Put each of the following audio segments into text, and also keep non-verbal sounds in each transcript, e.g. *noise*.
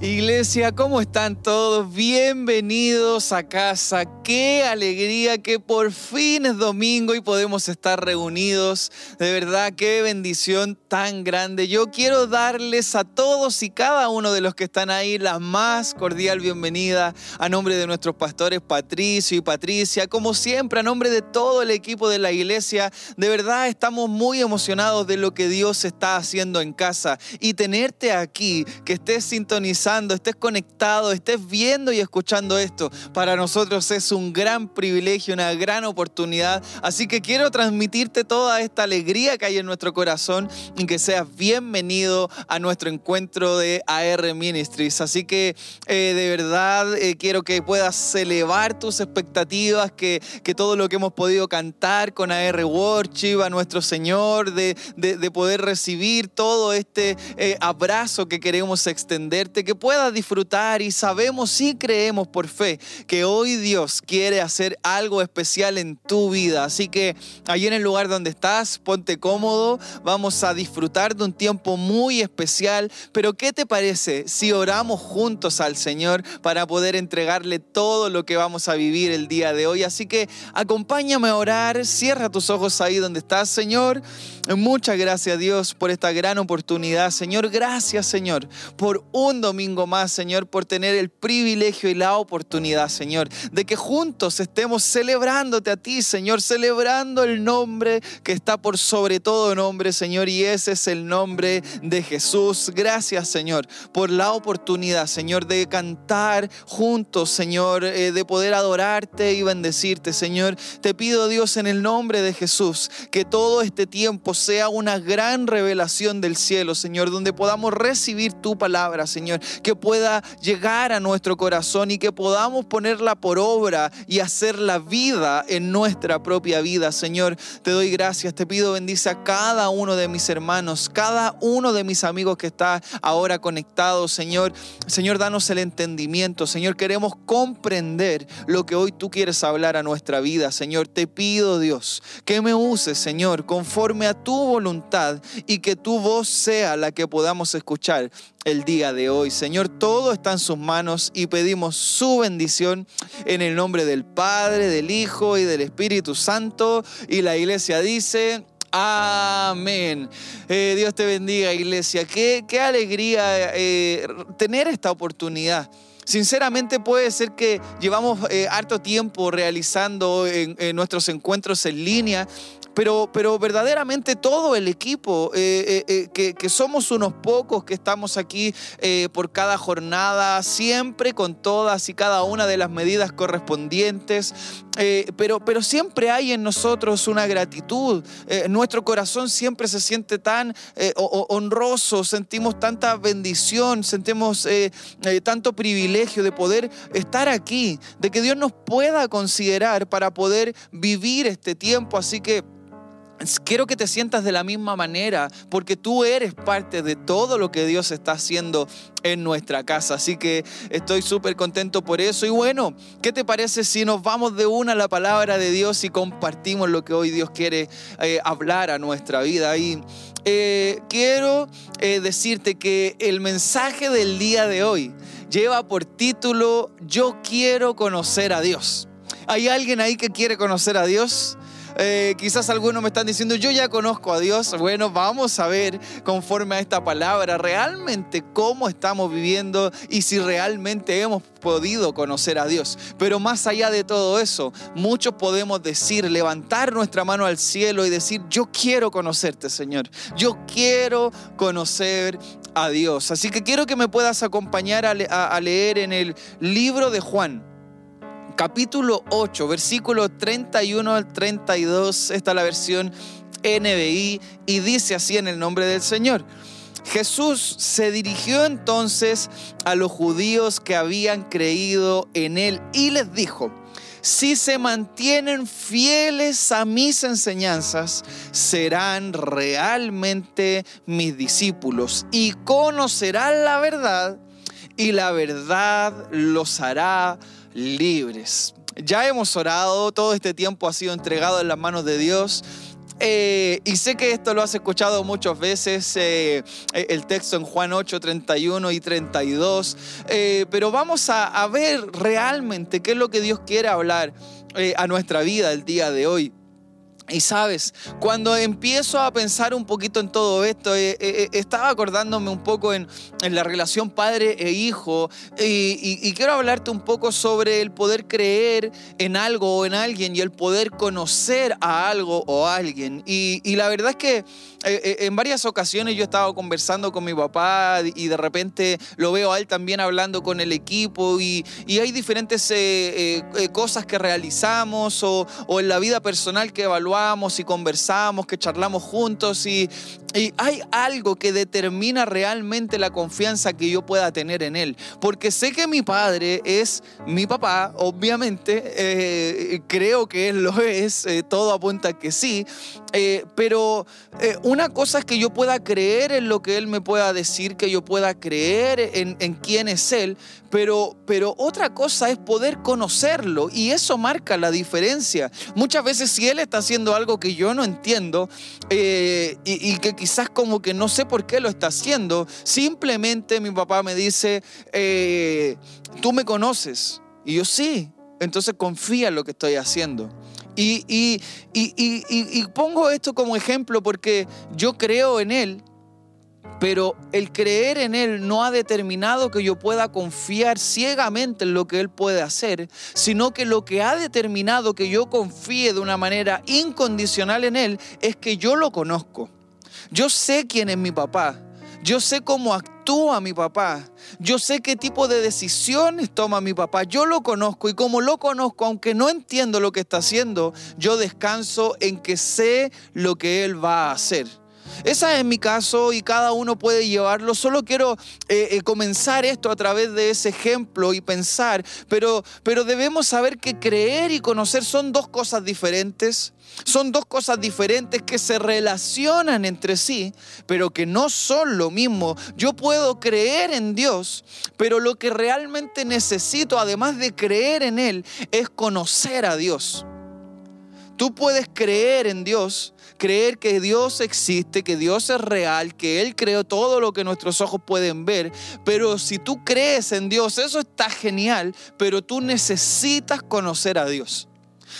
Iglesia, ¿cómo están todos? Bienvenidos a casa. Qué alegría que por fin es domingo y podemos estar reunidos. De verdad, qué bendición tan grande. Yo quiero darles a todos y cada uno de los que están ahí la más cordial bienvenida a nombre de nuestros pastores Patricio y Patricia. Como siempre, a nombre de todo el equipo de la iglesia, de verdad estamos muy emocionados de lo que Dios está haciendo en casa y tenerte aquí, que estés estés conectado, estés viendo y escuchando esto, para nosotros es un gran privilegio, una gran oportunidad. Así que quiero transmitirte toda esta alegría que hay en nuestro corazón y que seas bienvenido a nuestro encuentro de AR Ministries. Así que eh, de verdad eh, quiero que puedas elevar tus expectativas, que, que todo lo que hemos podido cantar con AR Worship, a nuestro Señor, de, de, poder recibir todo este eh, abrazo que queremos extenderte, puedas disfrutar y sabemos y creemos por fe que hoy Dios quiere hacer algo especial en tu vida. Así que allí en el lugar donde estás, ponte cómodo, vamos a disfrutar de un tiempo muy especial. Pero ¿qué te parece si oramos juntos al Señor para poder entregarle todo lo que vamos a vivir el día de hoy? Así que acompáñame a orar, cierra tus ojos ahí donde estás, Señor. Muchas gracias Dios por esta gran oportunidad. Señor, gracias Señor por un domingo más, Señor, por tener el privilegio y la oportunidad, Señor, de que juntos estemos celebrándote a ti, Señor, celebrando el nombre que está por sobre todo nombre, Señor, y ese es el nombre de Jesús. Gracias, Señor, por la oportunidad, Señor, de cantar juntos, Señor, eh, de poder adorarte y bendecirte, Señor. Te pido, Dios, en el nombre de Jesús, que todo este tiempo sea una gran revelación del cielo, Señor, donde podamos recibir tu palabra, Señor, que pueda llegar a nuestro corazón y que podamos ponerla por obra y hacer la vida en nuestra propia vida. Señor, te doy gracias, te pido bendice a cada uno de mis hermanos, cada uno de mis amigos que está ahora conectado, Señor. Señor, danos el entendimiento, Señor, queremos comprender lo que hoy tú quieres hablar a nuestra vida, Señor. Te pido, Dios, que me uses, Señor, conforme a tu voluntad y que tu voz sea la que podamos escuchar el día de hoy. Señor, todo está en sus manos y pedimos su bendición en el nombre del Padre, del Hijo y del Espíritu Santo. Y la iglesia dice... Amén. Eh, Dios te bendiga, iglesia. Qué, alegría eh, tener esta oportunidad. Sinceramente puede ser que llevamos eh, harto tiempo realizando nuestros encuentros en línea pero, pero verdaderamente todo el equipo, eh, eh, eh, que, somos unos pocos que estamos aquí por cada jornada, siempre con todas y cada una de las medidas correspondientes, pero, pero siempre hay en nosotros una gratitud. nuestro corazón siempre se siente tan honroso, sentimos tanta bendición, sentimos tanto privilegio de poder estar aquí, de que Dios nos pueda considerar para poder vivir este tiempo. Así que Quiero que te sientas de la misma manera, porque tú eres parte de todo lo que Dios está haciendo en nuestra casa. Así que estoy súper contento por eso. Y bueno, ¿qué te parece si nos vamos de una a la palabra de Dios y compartimos lo que hoy Dios quiere eh, hablar a nuestra vida? Y eh, quiero eh, decirte que el mensaje del día de hoy lleva por título Yo quiero conocer a Dios. ¿Hay alguien ahí que quiere conocer a Dios? Eh, quizás algunos me están diciendo, yo ya conozco a Dios. Bueno, vamos a ver conforme a esta palabra realmente cómo estamos viviendo y si realmente hemos podido conocer a Dios. Pero más allá de todo eso, muchos podemos decir, levantar nuestra mano al cielo y decir, yo quiero conocerte, Señor. Yo quiero conocer a Dios. Así que quiero que me puedas acompañar a leer en el libro de Juan capítulo 8, versículo 31 al 32, esta es la versión NBI, y dice así en el nombre del Señor. Jesús se dirigió entonces a los judíos que habían creído en él y les dijo, si se mantienen fieles a mis enseñanzas, serán realmente mis discípulos y conocerán la verdad y la verdad los hará libres. Ya hemos orado, todo este tiempo ha sido entregado en las manos de Dios. Eh, y sé que esto lo has escuchado muchas veces, eh, el texto en Juan 8, 31 y 32, pero vamos a, ver realmente qué es lo que Dios quiere hablar a nuestra vida el día de hoy. Y sabes, cuando empiezo a pensar un poquito en todo esto, eh, eh, eh, estaba acordándome un poco en, la relación padre e hijo y, quiero hablarte un poco sobre el poder creer en algo o en alguien y el poder conocer a algo o a alguien. Y, la verdad es que en varias ocasiones yo he estado conversando con mi papá y de repente lo veo a él también hablando con el equipo y, hay diferentes cosas que realizamos o, en la vida personal que evaluamos y conversamos, que charlamos juntos y, hay algo que determina realmente la confianza que yo pueda tener en Él. Porque sé que mi padre es mi papá, obviamente, eh, creo que Él lo es, eh, todo apunta que sí, eh, pero una cosa es que yo pueda creer en lo que Él me pueda decir, que yo pueda creer en, en quién es Él, pero, pero otra cosa es poder conocerlo y eso marca la diferencia. Muchas veces si Él está haciendo algo que yo no entiendo eh, y, que quizás como que no sé por qué lo está haciendo. Simplemente mi papá me dice, eh, tú me conoces. Y yo sí, entonces confía en lo que estoy haciendo. Y, y, pongo esto como ejemplo porque yo creo en Él pero el creer en Él no ha determinado que yo pueda confiar ciegamente en lo que Él puede hacer, sino que lo que ha determinado que yo confíe de una manera incondicional en Él es que yo lo conozco. Yo sé quién es mi papá. Yo sé cómo actúa mi papá. Yo sé qué tipo de decisiones toma mi papá. Yo lo conozco y como lo conozco, aunque no entiendo lo que está haciendo, yo descanso en que sé lo que Él va a hacer. Esa es mi caso y cada uno puede llevarlo. Solo quiero eh, eh, comenzar esto a través de ese ejemplo y pensar, pero, pero debemos saber que creer y conocer son dos cosas diferentes. Son dos cosas diferentes que se relacionan entre sí, pero que no son lo mismo. Yo puedo creer en Dios, pero lo que realmente necesito, además de creer en Él, es conocer a Dios. Tú puedes creer en Dios, creer que Dios existe, que Dios es real, que Él creó todo lo que nuestros ojos pueden ver. Pero si tú crees en Dios, eso está genial, pero tú necesitas conocer a Dios.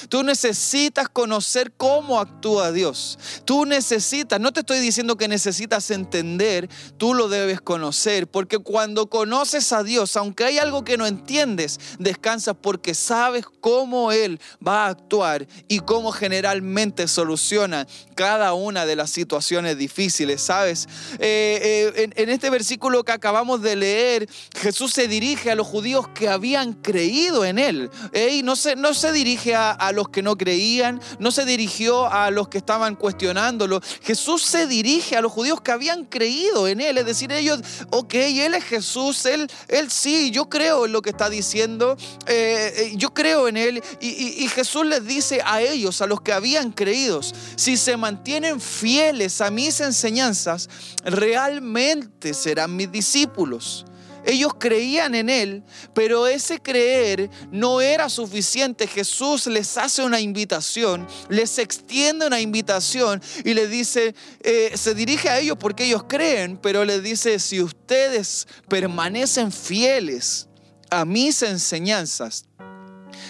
Tú necesitas conocer cómo actúa Dios. Tú necesitas, no te estoy diciendo que necesitas entender, tú lo debes conocer, porque cuando conoces a Dios, aunque hay algo que no entiendes, descansas porque sabes cómo Él va a actuar y cómo generalmente soluciona cada una de las situaciones difíciles, ¿sabes? Eh, eh, en, este versículo que acabamos de leer, Jesús se dirige a los judíos que habían creído en Él. y no, se, no se dirige a a los que no creían, no se dirigió a los que estaban cuestionándolo. Jesús se dirige a los judíos que habían creído en Él, es decir, ellos, ok, Él es Jesús, Él, él sí, yo creo en lo que está diciendo, eh, eh, yo creo en Él. Y, y Jesús les dice a ellos, a los que habían creído, si se mantienen fieles a mis enseñanzas, realmente serán mis discípulos. Ellos creían en Él, pero ese creer no era suficiente. Jesús les hace una invitación, les extiende una invitación y les dice, eh, se dirige a ellos porque ellos creen, pero les dice, si ustedes permanecen fieles a mis enseñanzas,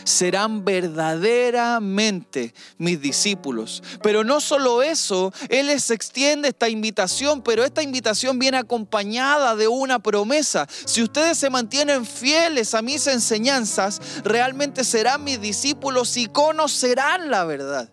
serán verdaderamente mis discípulos. Pero no solo eso, Él les extiende esta invitación, pero esta invitación viene acompañada de una promesa. Si ustedes se mantienen fieles a mis enseñanzas, realmente serán mis discípulos y conocerán la verdad.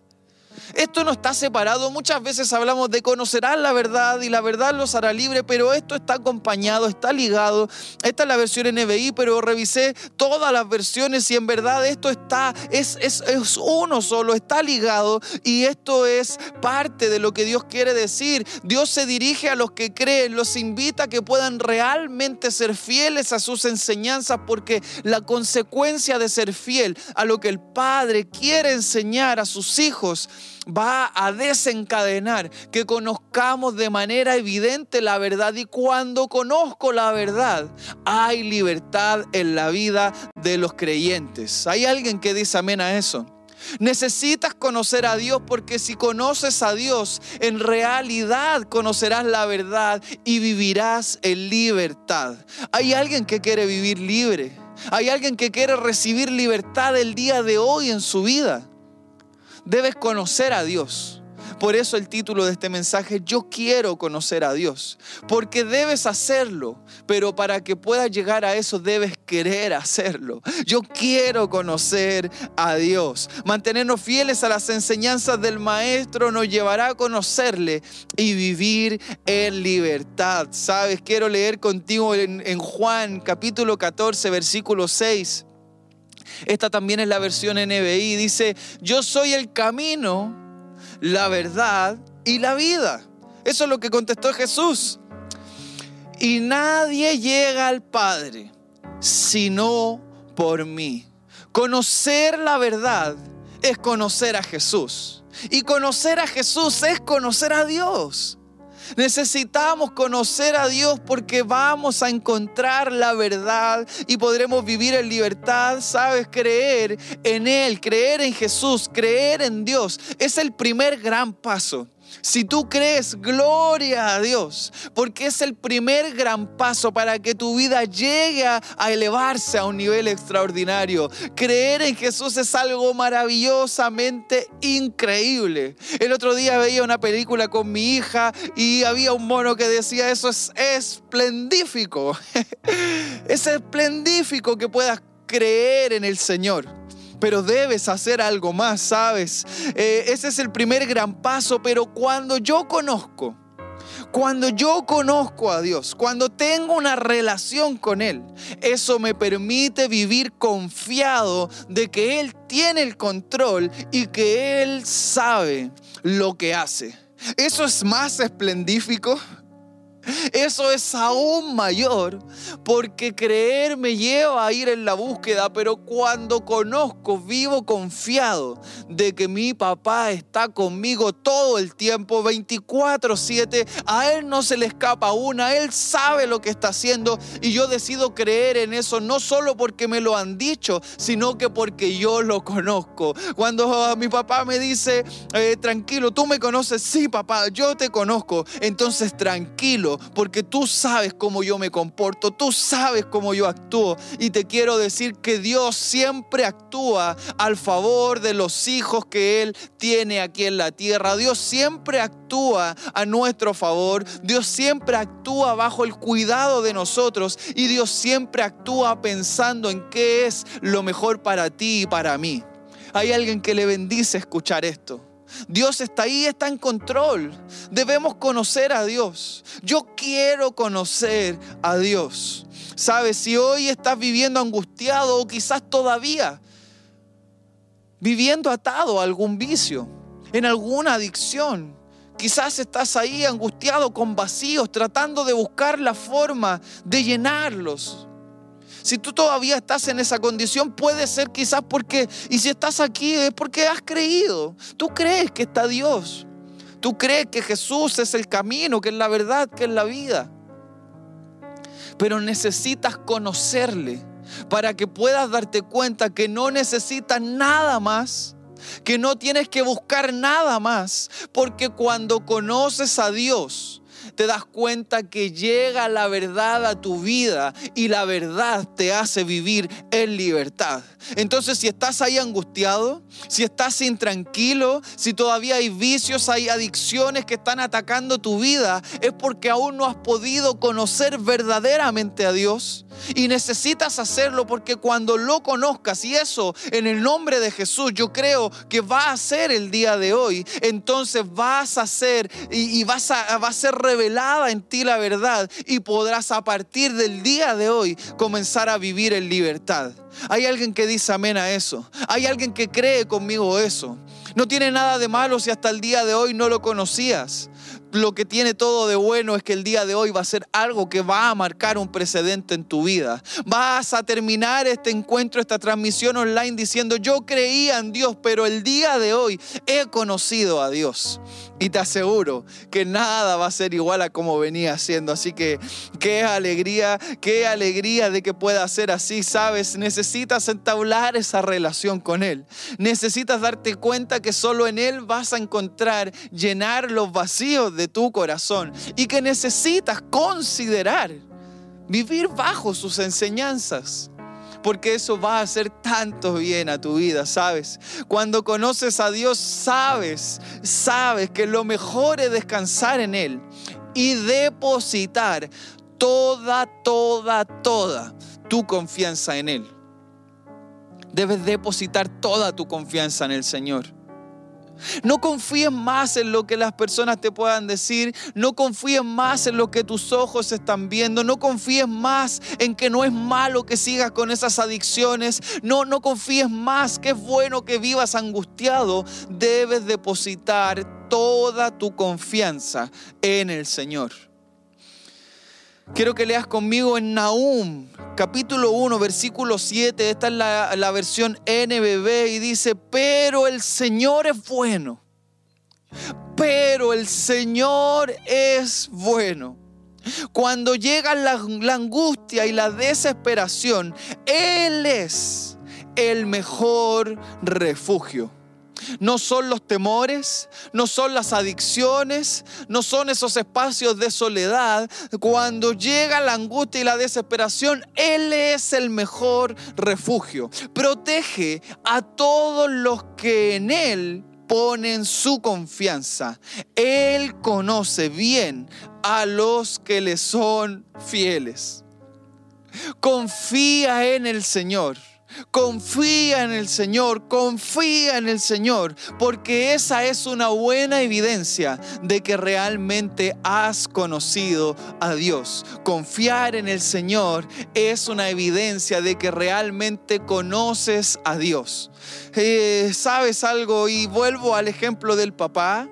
Esto no está separado. Muchas veces hablamos de conocerán la verdad y la verdad los hará libre, pero esto está acompañado, está ligado. Esta es la versión NBI, pero revisé todas las versiones y en verdad esto está, es, es, es uno solo, está ligado y esto es parte de lo que Dios quiere decir. Dios se dirige a los que creen, los invita a que puedan realmente ser fieles a sus enseñanzas porque la consecuencia de ser fiel a lo que el Padre quiere enseñar a sus hijos va a desencadenar que conozcamos de manera evidente la verdad y cuando conozco la verdad hay libertad en la vida de los creyentes. ¿Hay alguien que dice amén a eso? Necesitas conocer a Dios porque si conoces a Dios, en realidad conocerás la verdad y vivirás en libertad. Hay alguien que quiere vivir libre. Hay alguien que quiere recibir libertad el día de hoy en su vida. Debes conocer a Dios. Por eso el título de este mensaje, yo quiero conocer a Dios, porque debes hacerlo, pero para que puedas llegar a eso debes querer hacerlo. Yo quiero conocer a Dios. Mantenernos fieles a las enseñanzas del Maestro nos llevará a conocerle y vivir en libertad. Sabes, quiero leer contigo en, en Juan capítulo 14, versículo 6. Esta también es la versión NBI. Dice, yo soy el camino la verdad y la vida. Eso es lo que contestó Jesús. Y nadie llega al Padre sino por mí. Conocer la verdad es conocer a Jesús. Y conocer a Jesús es conocer a Dios. Necesitamos conocer a Dios porque vamos a encontrar la verdad y podremos vivir en libertad, sabes, creer en Él, creer en Jesús, creer en Dios. Es el primer gran paso. Si tú crees, gloria a Dios, porque es el primer gran paso para que tu vida llegue a elevarse a un nivel extraordinario. Creer en Jesús es algo maravillosamente increíble. El otro día veía una película con mi hija y había un mono que decía, eso es esplendífico. *laughs* es esplendífico que puedas creer en el Señor pero debes hacer algo más, ¿sabes? Eh, ese es el primer gran paso, pero cuando yo conozco, cuando yo conozco a Dios, cuando tengo una relación con Él, eso me permite vivir confiado de que Él tiene el control y que Él sabe lo que hace. Eso es más esplendífico. Eso es aún mayor porque creer me lleva a ir en la búsqueda, pero cuando conozco, vivo confiado de que mi papá está conmigo todo el tiempo, 24/7, a él no se le escapa una, él sabe lo que está haciendo y yo decido creer en eso no solo porque me lo han dicho, sino que porque yo lo conozco. Cuando mi papá me dice, eh, tranquilo, tú me conoces, sí papá, yo te conozco, entonces tranquilo porque tú sabes cómo yo me comporto, tú sabes cómo yo actúo. Y te quiero decir que Dios siempre actúa al favor de los hijos que Él tiene aquí en la tierra. Dios siempre actúa a nuestro favor. Dios siempre actúa bajo el cuidado de nosotros. Y Dios siempre actúa pensando en qué es lo mejor para ti y para mí. Hay alguien que le bendice escuchar esto. Dios está ahí, está en control. Debemos conocer a Dios. Yo quiero conocer a Dios. Sabes, si hoy estás viviendo angustiado o quizás todavía viviendo atado a algún vicio, en alguna adicción, quizás estás ahí angustiado con vacíos, tratando de buscar la forma de llenarlos. Si tú todavía estás en esa condición, puede ser quizás porque, y si estás aquí es porque has creído. Tú crees que está Dios. Tú crees que Jesús es el camino, que es la verdad, que es la vida. Pero necesitas conocerle para que puedas darte cuenta que no necesitas nada más que no tienes que buscar nada más, porque cuando conoces a Dios, te das cuenta que llega la verdad a tu vida y la verdad te hace vivir en libertad. Entonces, si estás ahí angustiado, si estás intranquilo, si todavía hay vicios, hay adicciones que están atacando tu vida, es porque aún no has podido conocer verdaderamente a Dios. Y necesitas hacerlo porque cuando lo conozcas, y eso en el nombre de Jesús, yo creo que va a ser el día de hoy, entonces vas a ser y, vas a, va a ser revelada en ti la verdad y podrás a partir del día de hoy comenzar a vivir en libertad. Hay alguien que dice amén a eso. Hay alguien que cree conmigo eso. No tiene nada de malo si hasta el día de hoy no lo conocías. Lo que tiene todo de bueno es que el día de hoy va a ser algo que va a marcar un precedente en tu vida. Vas a terminar este encuentro, esta transmisión online diciendo, yo creía en Dios, pero el día de hoy he conocido a Dios. Y te aseguro que nada va a ser igual a como venía siendo. Así que qué alegría, qué alegría de que pueda ser así, ¿sabes? Necesitas entablar esa relación con Él. Necesitas darte cuenta que solo en Él vas a encontrar llenar los vacíos de tu corazón y que necesitas considerar vivir bajo sus enseñanzas porque eso va a hacer tanto bien a tu vida, ¿sabes? Cuando conoces a Dios, sabes, sabes que lo mejor es descansar en Él y depositar toda, toda, toda tu confianza en Él. Debes depositar toda tu confianza en el Señor. No confíes más en lo que las personas te puedan decir. No confíes más en lo que tus ojos están viendo. No confíes más en que no es malo que sigas con esas adicciones. No, no confíes más que es bueno que vivas angustiado. Debes depositar toda tu confianza en el Señor. Quiero que leas conmigo en Nahum, capítulo 1, versículo 7. Esta es la, la, versión NBB y dice, pero el Señor es bueno. Pero el Señor es bueno. Cuando llega la, la angustia y la desesperación, Él es el mejor refugio. No son los temores, no son las adicciones, no son esos espacios de soledad. Cuando llega la angustia y la desesperación, Él es el mejor refugio. Protege a todos los que en Él ponen su confianza. Él conoce bien a los que le son fieles. Confía en el Señor Confía en el Señor, confía en el Señor, porque esa es una buena evidencia de que realmente has conocido a Dios. Confiar en el Señor es una evidencia de que realmente conoces a Dios. Eh, ¿Sabes algo? Y vuelvo al ejemplo del papá.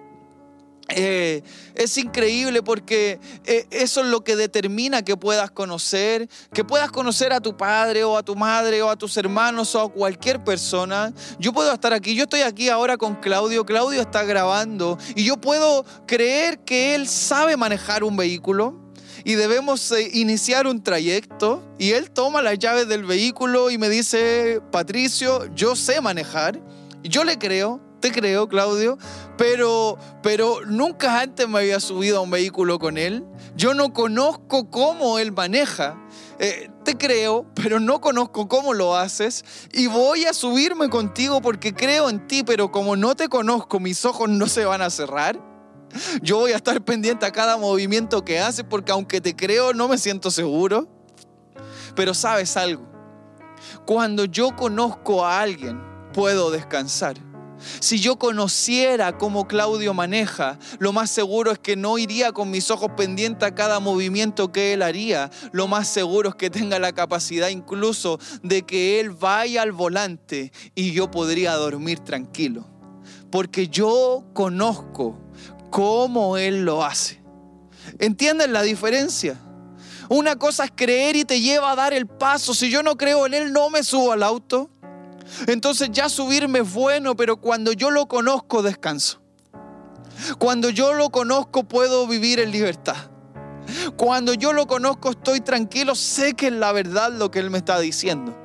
Eh, es increíble porque eh, eso es lo que determina que puedas conocer, que puedas conocer a tu padre o a tu madre o a tus hermanos o a cualquier persona. Yo puedo estar aquí, yo estoy aquí ahora con Claudio, Claudio está grabando y yo puedo creer que él sabe manejar un vehículo y debemos eh, iniciar un trayecto y él toma las llaves del vehículo y me dice, Patricio, yo sé manejar. Yo le creo, te creo, Claudio, pero, pero nunca antes me había subido a un vehículo con él. Yo no conozco cómo él maneja. Eh, te creo, pero no conozco cómo lo haces y voy a subirme contigo porque creo en ti, pero como no te conozco, mis ojos no se van a cerrar. Yo voy a estar pendiente a cada movimiento que haces porque aunque te creo, no me siento seguro. Pero sabes algo, cuando yo conozco a alguien, puedo descansar. Si yo conociera cómo Claudio maneja, lo más seguro es que no iría con mis ojos pendientes a cada movimiento que él haría. Lo más seguro es que tenga la capacidad incluso de que él vaya al volante y yo podría dormir tranquilo. Porque yo conozco cómo él lo hace. ¿Entienden la diferencia? Una cosa es creer y te lleva a dar el paso. Si yo no creo en él, no me subo al auto. Entonces ya subirme es bueno, pero cuando yo lo conozco descanso. Cuando yo lo conozco puedo vivir en libertad. Cuando yo lo conozco estoy tranquilo, sé que es la verdad lo que Él me está diciendo.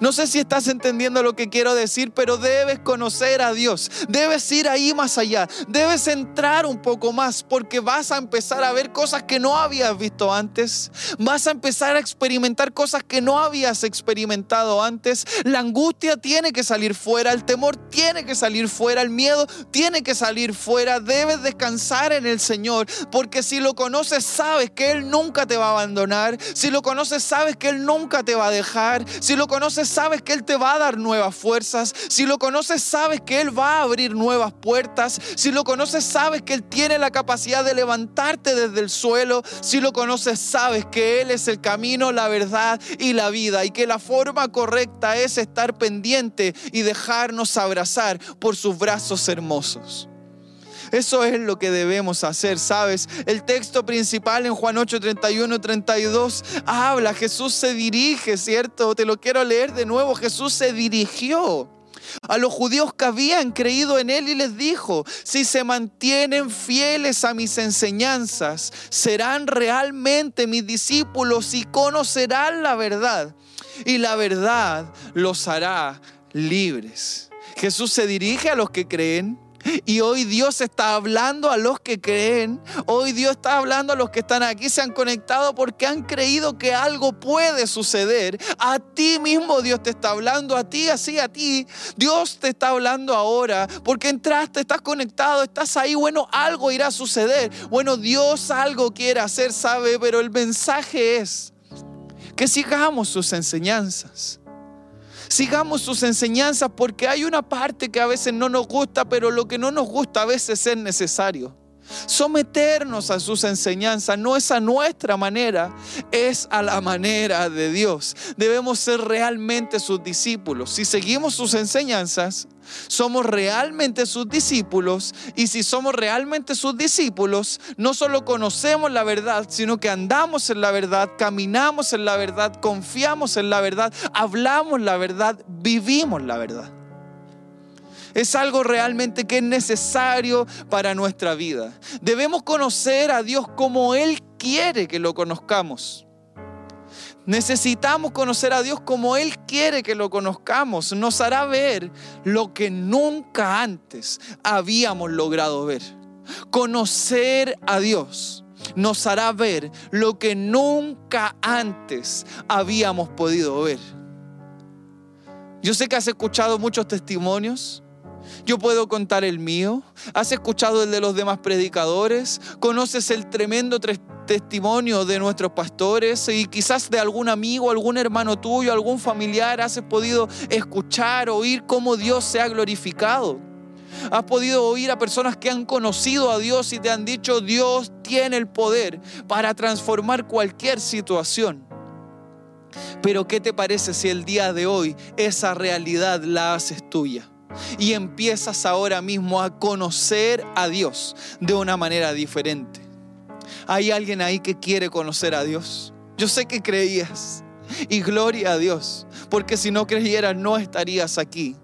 No sé si estás entendiendo lo que quiero decir, pero debes conocer a Dios. Debes ir ahí más allá. Debes entrar un poco más porque vas a empezar a ver cosas que no habías visto antes. Vas a empezar a experimentar cosas que no habías experimentado antes. La angustia tiene que salir fuera, el temor tiene que salir fuera, el miedo tiene que salir fuera. Debes descansar en el Señor porque si lo conoces sabes que Él nunca te va a abandonar. Si lo conoces sabes que Él nunca te va a dejar. Si lo conoces sabes que Él te va a dar nuevas fuerzas. Si lo conoces, sabes que Él va a abrir nuevas puertas. Si lo conoces, sabes que Él tiene la capacidad de levantarte desde el suelo. Si lo conoces, sabes que Él es el camino, la verdad y la vida. Y que la forma correcta es estar pendiente y dejarnos abrazar por sus brazos hermosos. Eso es lo que debemos hacer, ¿sabes? El texto principal en Juan 8, 31, 32 habla, Jesús se dirige, ¿cierto? Te lo quiero leer de nuevo, Jesús se dirigió a los judíos que habían creído en Él y les dijo, si se mantienen fieles a mis enseñanzas, serán realmente mis discípulos y conocerán la verdad. Y la verdad los hará libres. Jesús se dirige a los que creen *laughs* y hoy Dios está hablando a los que creen. Hoy Dios está hablando a los que están aquí, se han conectado porque han creído que algo puede suceder. A ti mismo Dios te está hablando, a ti, así a ti. Dios te está hablando ahora porque entraste, estás conectado, estás ahí. Bueno, algo irá a suceder. Bueno, Dios algo quiere hacer, sabe, pero el mensaje es que sigamos sus enseñanzas Sigamos sus enseñanzas porque hay una parte que a veces no nos gusta, pero lo que no nos gusta a veces es necesario. Someternos a sus enseñanzas no es a nuestra manera, es a la manera de Dios. Debemos ser realmente sus discípulos. Si seguimos sus enseñanzas, somos realmente sus discípulos y si somos realmente sus discípulos, no solo conocemos la verdad, sino que andamos en la verdad, caminamos en la verdad, confiamos en la verdad, hablamos la verdad, vivimos la verdad. Es algo realmente que es necesario para nuestra vida. Debemos conocer a Dios como Él quiere que lo conozcamos. Necesitamos conocer a Dios como Él quiere que lo conozcamos. Nos hará ver lo que nunca antes habíamos logrado ver. Conocer a Dios nos hará ver lo que nunca antes habíamos podido ver. Yo sé que has escuchado muchos testimonios. Yo puedo contar el mío. ¿Has escuchado el de los demás predicadores? ¿Conoces el tremendo testimonio de nuestros pastores y quizás de algún amigo, algún hermano tuyo, algún familiar, has podido escuchar, oír cómo Dios se ha glorificado. Has podido oír a personas que han conocido a Dios y te han dicho, Dios tiene el poder para transformar cualquier situación. Pero ¿qué te parece si el día de hoy esa realidad la haces tuya? Y empiezas ahora mismo a conocer a Dios de una manera diferente. Hay alguien ahí que quiere conocer a Dios. Yo sé que creías. Y gloria a Dios. Porque si no creyeras no estarías aquí.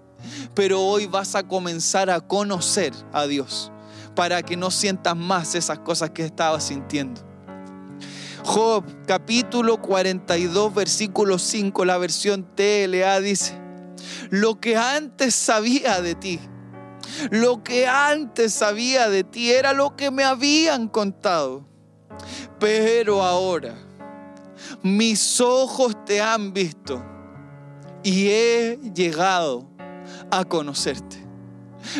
Pero hoy vas a comenzar a conocer a Dios. Para que no sientas más esas cosas que estabas sintiendo. Job capítulo 42 versículo 5, la versión TLA dice, lo que antes sabía de ti, lo que antes sabía de ti era lo que me habían contado pero ahora mis ojos te han visto y he llegado a conocerte.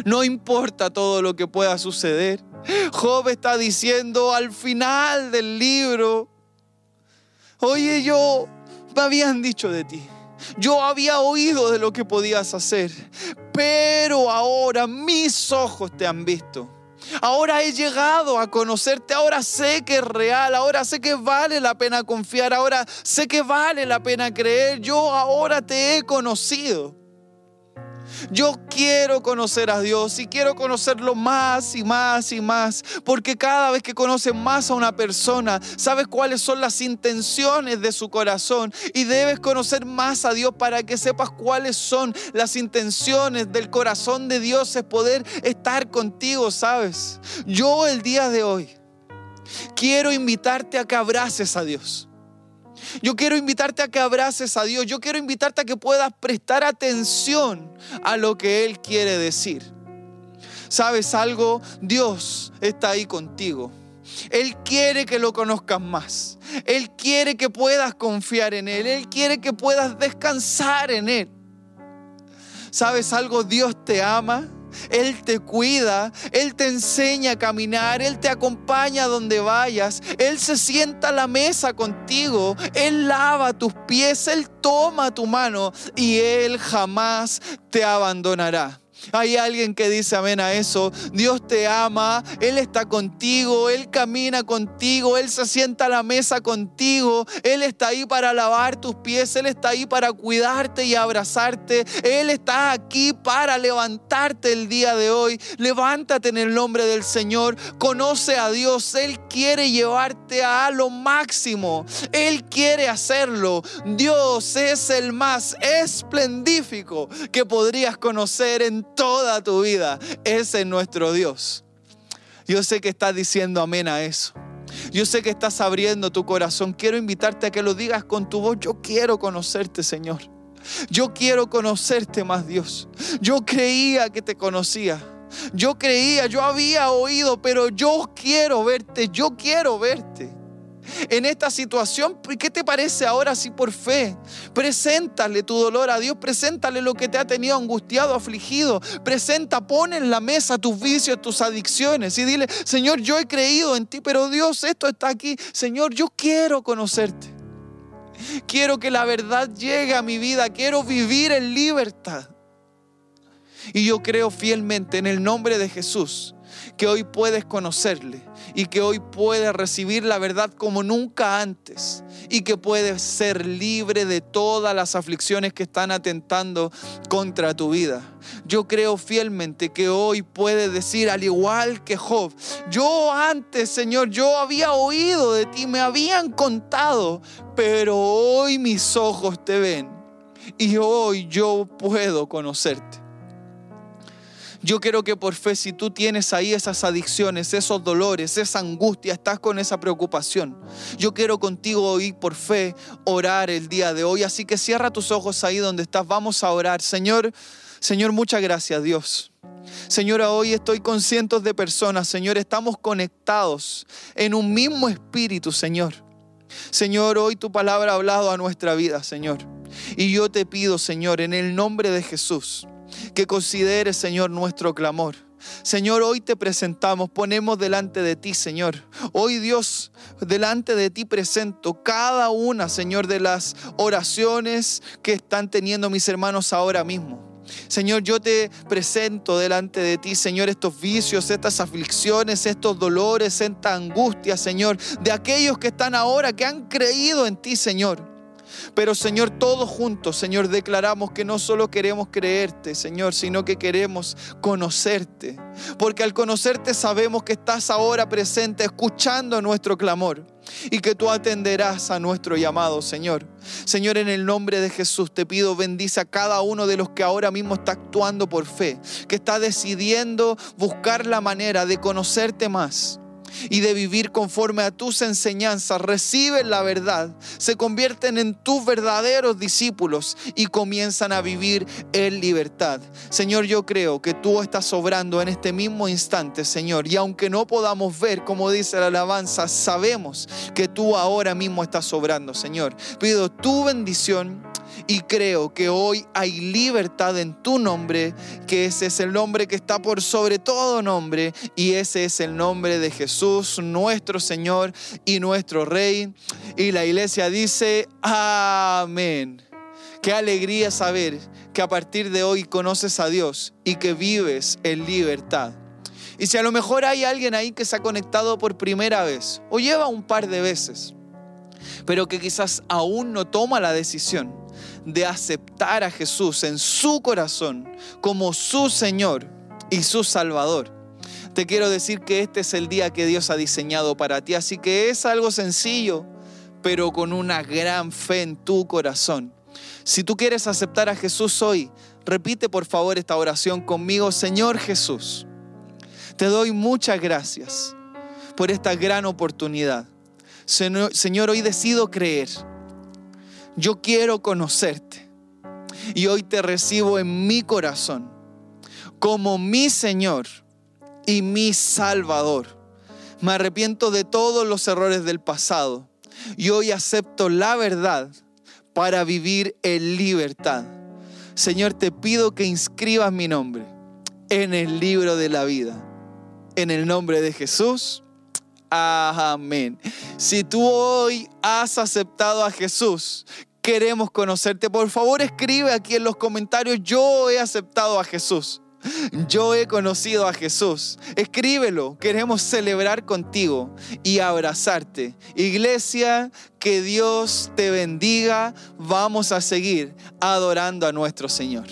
No importa todo lo que pueda suceder. Job está diciendo al final del libro, oye yo, me habían dicho de ti. Yo había oído de lo que podías hacer, pero ahora mis ojos te han visto Ahora he llegado a conocerte, ahora sé que es real, ahora sé que vale la pena confiar, ahora sé que vale la pena creer. Yo ahora te he conocido. Yo quiero conocer a Dios y quiero conocerlo más y más y más, porque cada vez que conoces más a una persona, sabes cuáles son las intenciones de su corazón y debes conocer más a Dios para que sepas cuáles son las intenciones del corazón de Dios, es poder estar contigo, ¿sabes? Yo el día de hoy quiero invitarte a que abraces a Dios. Yo quiero invitarte a que abraces a Dios. Yo quiero invitarte a que puedas prestar atención a lo que Él quiere decir. ¿Sabes algo? Dios está ahí contigo. Él quiere que lo conozcas más. Él quiere que puedas confiar en Él. Él quiere que puedas descansar en Él. ¿Sabes algo? Dios te ama. Él te cuida, Él te enseña a caminar, Él te acompaña donde vayas, Él se sienta a la mesa contigo, Él lava tus pies, Él toma tu mano y Él jamás te abandonará. Hay alguien que dice amén a eso. Dios te ama, Él está contigo, Él camina contigo, Él se sienta a la mesa contigo, Él está ahí para lavar tus pies, Él está ahí para cuidarte y abrazarte, Él está aquí para levantarte el día de hoy. Levántate en el nombre del Señor, conoce a Dios, Él quiere llevarte a lo máximo, Él quiere hacerlo. Dios es el más esplendífico que podrías conocer en toda tu vida. Ese es nuestro Dios. Yo sé que estás diciendo amén a eso. Yo sé que estás abriendo tu corazón. Quiero invitarte a que lo digas con tu voz. Yo quiero conocerte, Señor. Yo quiero conocerte más, Dios. Yo creía que te conocía. Yo creía, yo había oído, pero yo quiero verte. Yo quiero verte en esta situación, ¿qué te parece ahora si por fe preséntale tu dolor a Dios? Preséntale lo que te ha tenido angustiado, afligido. Presenta, pon en la mesa tus vicios, tus adicciones y dile, Señor, yo he creído en ti, pero Dios, esto está aquí. Señor, yo quiero conocerte. Quiero que la verdad llegue a mi vida. Quiero vivir en libertad. Y yo creo fielmente en el nombre de Jesús que hoy puedes conocerle y que hoy puedes recibir la verdad como nunca antes y que puedes ser libre de todas las aflicciones que están atentando contra tu vida. Yo creo fielmente que hoy puedes decir, al igual que Job, yo antes, Señor, yo había oído de ti, me habían contado, pero hoy mis ojos te ven y hoy yo puedo conocerte. Yo quiero que por fe, si tú tienes ahí esas adicciones, esos dolores, esa angustia, estás con esa preocupación, yo quiero contigo hoy por fe orar el día de hoy. Así que cierra tus ojos ahí donde estás. Vamos a orar. Señor, Señor, muchas gracias, Dios. Señor, hoy estoy con cientos de personas, Señor, estamos conectados en un mismo espíritu, Señor. Señor, hoy tu palabra ha hablado a nuestra vida, Señor. Y yo te pido, Señor, en el nombre de Jesús, que consideres, Señor, nuestro clamor. Señor, hoy te presentamos, ponemos delante de ti, Señor. Hoy, Dios, delante de ti presento cada una, Señor, de las oraciones que están teniendo mis hermanos ahora mismo. Señor, yo te presento delante de ti, Señor, estos vicios, estas aflicciones, estos dolores, esta angustia, Señor, de aquellos que están ahora, que han creído en ti, Señor. Pero Señor, todos juntos, Señor, declaramos que no solo queremos creerte, Señor, sino que queremos conocerte. Porque al conocerte sabemos que estás ahora presente, escuchando nuestro clamor y que tú atenderás a nuestro llamado, Señor. Señor, en el nombre de Jesús te pido bendice a cada uno de los que ahora mismo está actuando por fe, que está decidiendo buscar la manera de conocerte más y de vivir conforme a tus enseñanzas, reciben la verdad, se convierten en tus verdaderos discípulos y comienzan a vivir en libertad. Señor, yo creo que tú estás sobrando en este mismo instante, Señor, y aunque no podamos ver, como dice la alabanza, sabemos que tú ahora mismo estás sobrando, Señor. Pido tu bendición y creo que hoy hay libertad en tu nombre, que ese es el nombre que está por sobre todo nombre y ese es el nombre de Jesús, nuestro Señor y nuestro Rey. Y la iglesia dice, amén. Qué alegría saber que a partir de hoy conoces a Dios y que vives en libertad. Y si a lo mejor hay alguien ahí que se ha conectado por primera vez o lleva un par de veces, pero que quizás aún no toma la decisión de aceptar a Jesús en su corazón como su Señor y su Salvador. Te quiero decir que este es el día que Dios ha diseñado para ti, así que es algo sencillo, pero con una gran fe en tu corazón. Si tú quieres aceptar a Jesús hoy, repite por favor esta oración conmigo, Señor Jesús. Te doy muchas gracias por esta gran oportunidad. Señor, hoy decido creer yo quiero conocerte. Y hoy te recibo en mi corazón como mi Señor y mi Salvador. Me arrepiento de todos los errores del pasado y hoy acepto la verdad para vivir en libertad. Señor, te pido que inscribas mi nombre en el libro de la vida. En el nombre de Jesús. Amén. Si tú hoy has aceptado a Jesús, queremos conocerte. Por favor, escribe aquí en los comentarios, yo he aceptado a Jesús. yo he conocido a Jesús. Escríbelo, queremos celebrar contigo y abrazarte. Iglesia, que Dios te bendiga. Vamos a seguir adorando a nuestro Señor.